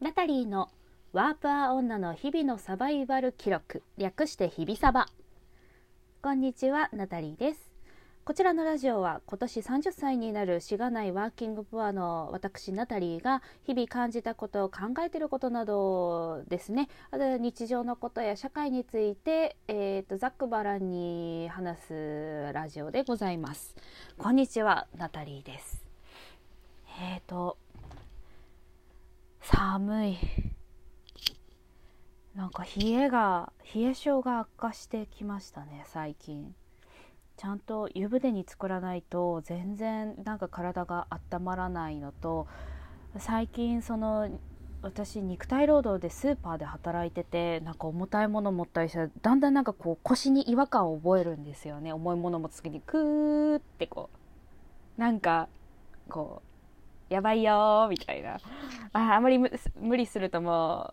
ナタリーのワーパー女の日々のサバイバル記録。略して日々サバ。こんにちはナタリーです。こちらのラジオは今年30歳になるしがないワーキングプアの私ナタリーが日々感じたこと考えていることなどですね。日常のことや社会について、えーと、ざっくばらんに話すラジオでございます。こんにちはナタリーです。えーと寒い。なんか冷えが冷え性が悪化してきましたね最近。ちゃんと湯船に作らないと全然なんか体が温まらないのと最近その私肉体労働でスーパーで働いててなんか重たいもの持ったりしたらだんだんなんかこう腰に違和感を覚えるんですよね。重いもの持つ時にクーってこう。なんかこうやばいよみたいなああんまり無理するとも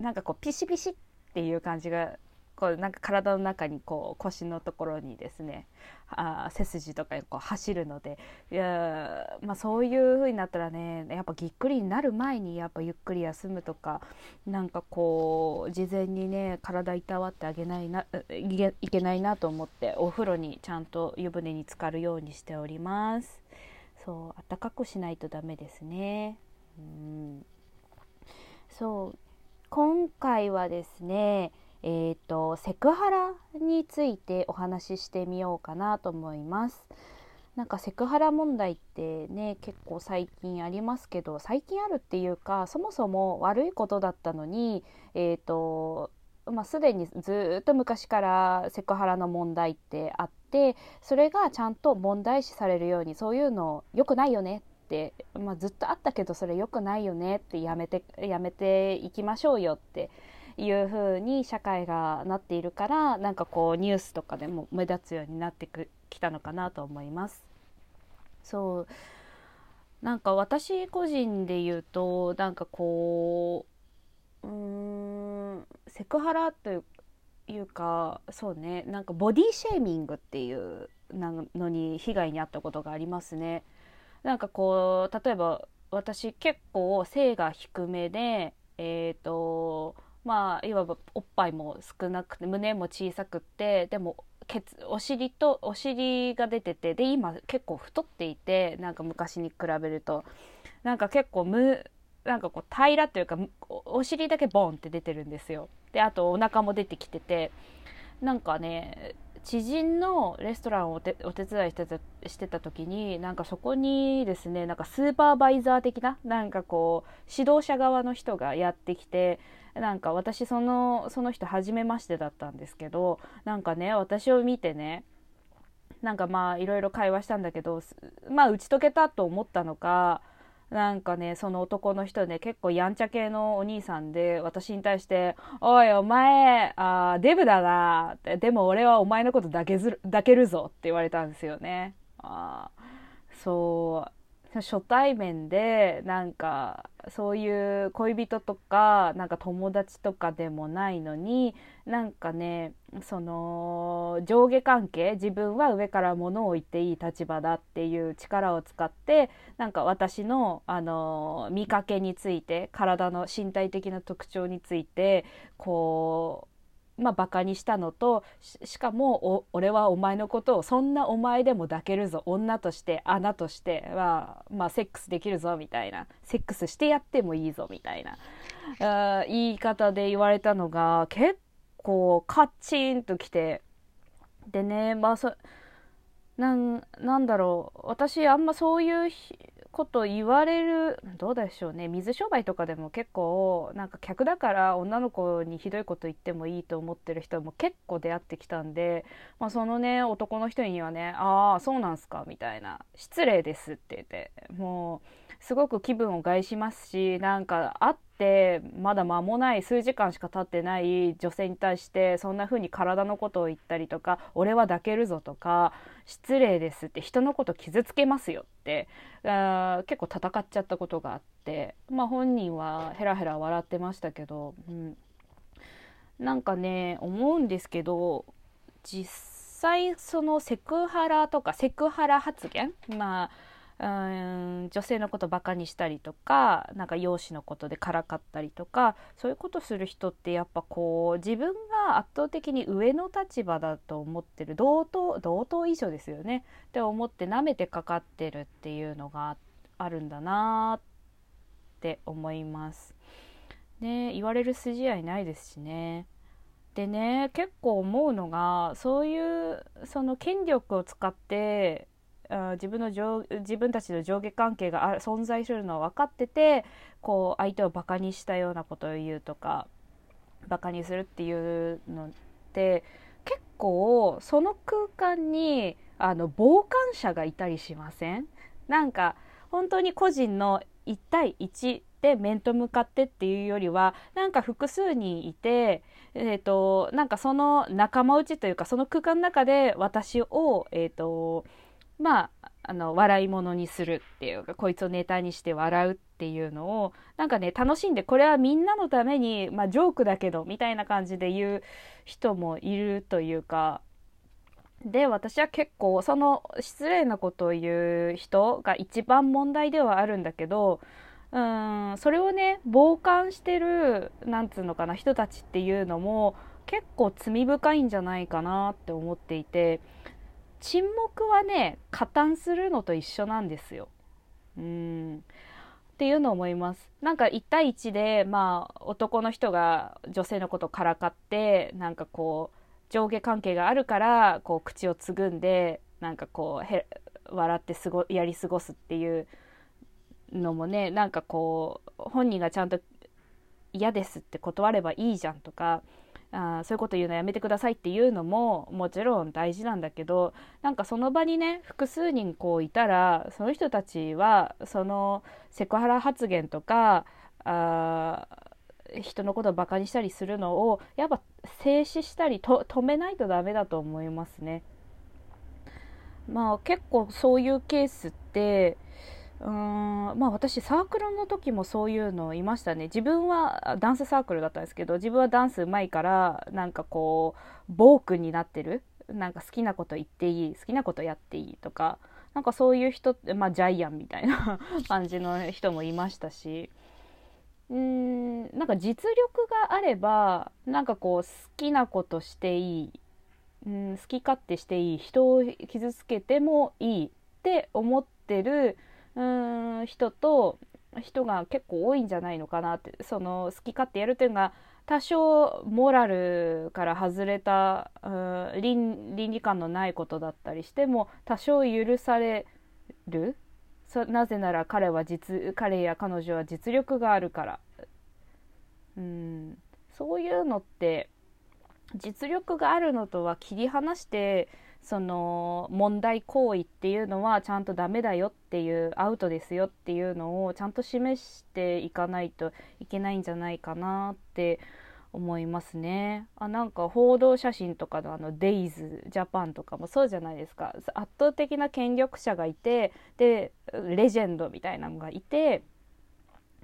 うなんかこうピシピシっていう感じがこうなんか体の中にこう腰のところにですねあ背筋とかにこう走るのでいや、まあ、そういう風になったらねやっぱぎっくりになる前にやっぱゆっくり休むとかなんかこう事前にね体いたわってあげないないけないなと思ってお風呂にちゃんと湯船に浸かるようにしております。そう暖かくしないとダメですね。うんそう今回はですねえーと、セクハラについてお話ししてみようかなと思います。なんかセクハラ問題ってね結構最近ありますけど最近あるっていうかそもそも悪いことだったのに、えーとまあ、すでにずっと昔からセクハラの問題ってあってそれがちゃんと問題視されるようにそういうの良くないよねって、まあ、ずっとあったけどそれ良くないよねってやめてやめていきましょうよっていう風に社会がなっているからなんかこうニュースとかでも目立つようになってきたのかなと思います。そうなんか私個人で言うとなんかこううんセクハラというかそうねなんかボディシェーミングっていうのに被害に遭ったことがありますね。なんかこう例えば私結構背が低めでえっ、ー、とまあいわばおっぱいも少なくて胸も小さくってでもケツお尻とお尻が出ててで今結構太っていてなんか昔に比べるとなんか結構むなんかこう平らっていうかお尻だけボンって出てるんですよ。であとお腹も出てきててなんかね知人のレストランをお手伝いしてたしてた時になんかそこにですねなんかスーパーバイザー的ななんかこう指導者側の人がやってきてなんか私そのその人初めましてだったんですけどなんかね私を見てねなんかまあいろいろ会話したんだけどまあ打ち解けたと思ったのかなんかねその男の人ね結構やんちゃ系のお兄さんで私に対して「おいお前あデブだな」って「でも俺はお前のこと抱けず抱けるぞ」って言われたんですよね。あそう初対面でなんかそういう恋人とかなんか友達とかでもないのになんかねその上下関係自分は上から物を言っていい立場だっていう力を使ってなんか私のあの見かけについて体の身体的な特徴についてこうまあ、バカにしたのとしかも俺はお前のことをそんなお前でも抱けるぞ。女として穴としては、まあ、セックスできるぞみたいな。セックスしてやってもいいぞみたいな。言い方で言われたのが結構カチンときて。でねまあそなんなんだろう。私あんまそういうこと言われるどうでしょうね。水商売とかでも結構なんか客だから女の子にひどいこと言ってもいいと思ってる人も結構出会ってきたんで、まあ、そのね男の人にはね「ああそうなんすか」みたいな「失礼です」って言ってもうすごく気分を害しますしなんか会ってまだ間もない数時間しか経ってない女性に対してそんな風に体のことを言ったりとか「俺は抱けるぞ」とか「失礼です」って人のこと傷つけますよってあ結構戦っちゃったことがあってまあ本人はヘラヘラ笑ってましたけど、うん、なんかね思うんですけど実際そのセクハラとかセクハラ発言まあ女性のことバカにしたりとかなんか容姿のことでからかったりとかそういうことする人ってやっぱこう自分が圧倒的に上の立場だと思ってる同等同等以上ですよねって思って舐めてかかってるっていうのがあるんだなって思います。ね言われる筋合いないですしね。でね結構思うのがそういうその権力を使って自分の上自分たちの上下関係があ存在するのは分かっててこう相手をバカにしたようなことを言うとかバカにするっていうのって結構その空間にあの傍観者がいたりしません？なんか本当に個人の1対1で面と向かってっていうよりはなんか複数人いて、えーと、なんかその仲間内というかその空間の中で私を、えーとまあ、あの笑い物にするっていうかこいつをネタにして笑うっていうのをなんかね楽しんでこれはみんなのために、まあ、ジョークだけどみたいな感じで言う人もいるというかで私は結構その失礼なことを言う人が一番問題ではあるんだけどうんそれをね傍観してるなんつうのかな人たちっていうのも結構罪深いんじゃないかなって思っていて沈黙はね加担するのと一緒なんですよ。うんっていうのを思います。なんか1対1で、まあ、男の人が女性のことをからかってなんかこう上下関係があるからこう口をつぐんでなんかこうへ笑ってすごやり過ごすっていうのもねなんかこう本人がちゃんと嫌ですって断ればいいじゃんとかあそういうこと言うのやめてくださいっていうのももちろん大事なんだけどなんかその場にね複数人こういたらその人たちはそのセクハラ発言とかあ人のことをバカにしたりするのをやっぱ静止したりと止めないとダメだと思いますね。まあ結構そういうケースってうんまあ私サークルの時もそういうのいましたね。自分はダンスサークルだったんですけど自分はダンスうまいからなんかこう暴君になってる。なんか好きなこと言っていい好きなことやっていいとかなんかそういう人まあジャイアンみたいな 感じの人もいましたし。うんなんか実力があればなんかこう好きなことしていい、うん、好き勝手していい人を傷つけてもいいって思ってるうん人と人が結構多いんじゃないのかなってその好き勝手やるっていうのが多少モラルから外れた、うん、倫理観のないことだったりしても多少許される。なぜなら彼は実彼や彼女は実力があるから。うんそういうのって実力があるのとは切り離してその問題行為っていうのはちゃんとダメだよっていうアウトですよっていうのをちゃんと示していかないといけないんじゃないかなって思いますね。あなんか報道写真とかのあのデイズジャパンとかもそうじゃないですか。圧倒的な権力者がいてでレジェンドみたいなのがいて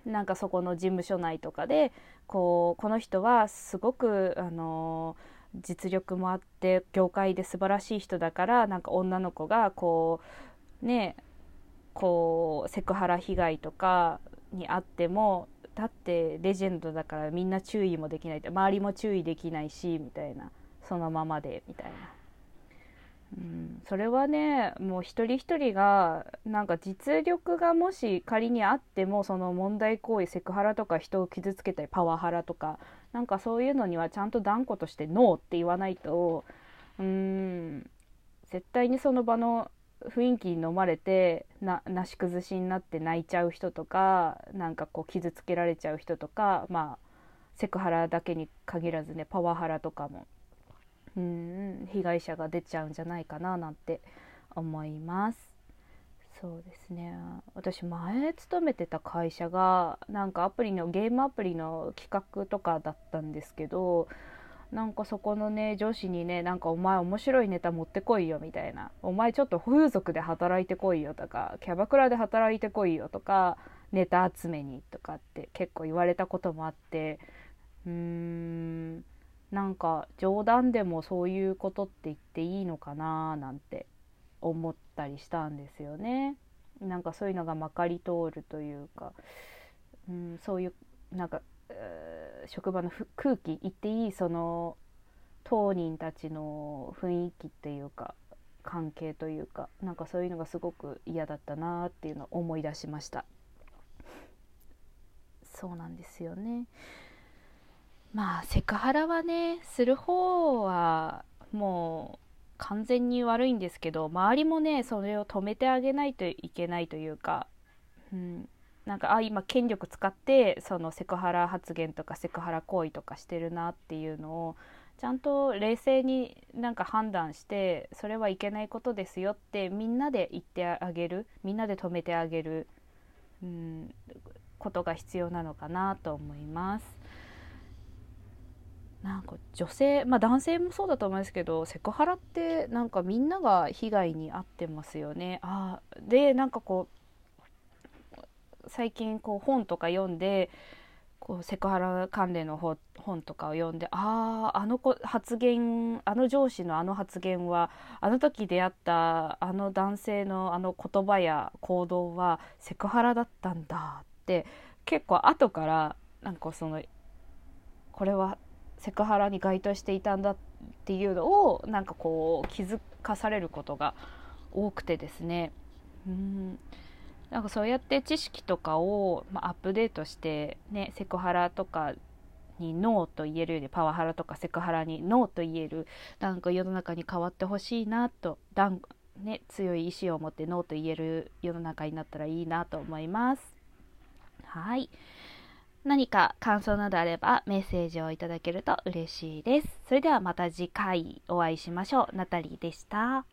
なんかそこの事務所内とかでこうこの人はすごくあのー実力もあって業界で素晴らしい人だからなんか女の子がこうねこうセクハラ被害とかにあってもだってレジェンドだからみんな注意もできない周りも注意できないしみたいなそのままでみたいな。うん、それはねもう一人一人がなんか実力がもし仮にあってもその問題行為セクハラとか人を傷つけたりパワハラとかなんかそういうのにはちゃんと断固としてノーって言わないとうーん絶対にその場の雰囲気に飲まれてななし崩しになって泣いちゃう人とかなんかこう傷つけられちゃう人とかまあセクハラだけに限らずねパワハラとかもうん被害者が出ちゃうんじゃないかななんて思います。そうですね。私前勤めてた会社がなんかアプリのゲームアプリの企画とかだったんですけどなんかそこのね上司にねなんかお前面白いネタ持ってこいよみたいな。お前ちょっと風俗で働いてこいよとかキャバクラで働いてこいよとかネタ集めにとかって結構言われたこともあって。うーんなんか冗談でもそういうことって言っていいのかななんて思ったりしたんですよね。なんかそういうのがまかり通るというか、うん、そういうなんか、えー、職場の空気言っていいその当人たちの雰囲気っていうか関係というかなんかそういうのがすごく嫌だったなっていうのを思い出しましたそうなんですよねまあセクハラはねする方はもう完全に悪いんですけど周りもねそれを止めてあげないといけないというか、うん、なんかあ今権力使ってそのセクハラ発言とかセクハラ行為とかしてるなっていうのをちゃんと冷静になんか判断してそれはいけないことですよってみんなで言ってあげるみんなで止めてあげる、うん、ことが必要なのかなと思います。なんか女性まあ男性もそうだと思うんですけどセクハラってなんかみんなが被害に遭ってますよね。あでなんかこう最近こう本とか読んでこうセクハラ関連の本とかを読んであああの子発言あの上司のあの発言はあの時出会ったあの男性のあの言葉や行動はセクハラだったんだって結構後からなんかそのこれはセクハラに該当していたんだっていうのをなんかこう気づかされることが多くてですねうんなんかそうやって知識とかを、まあ、アップデートしてねセクハラとかにノーと言えるようにパワハラとかセクハラにノーと言えるなんか世の中に変わってほしいなとね、強い意志を持ってノーと言える世の中になったらいいなと思います。はい。何か感想などあればメッセージをいただけると嬉しいです。それではまた次回お会いしましょう。ナタリーでした。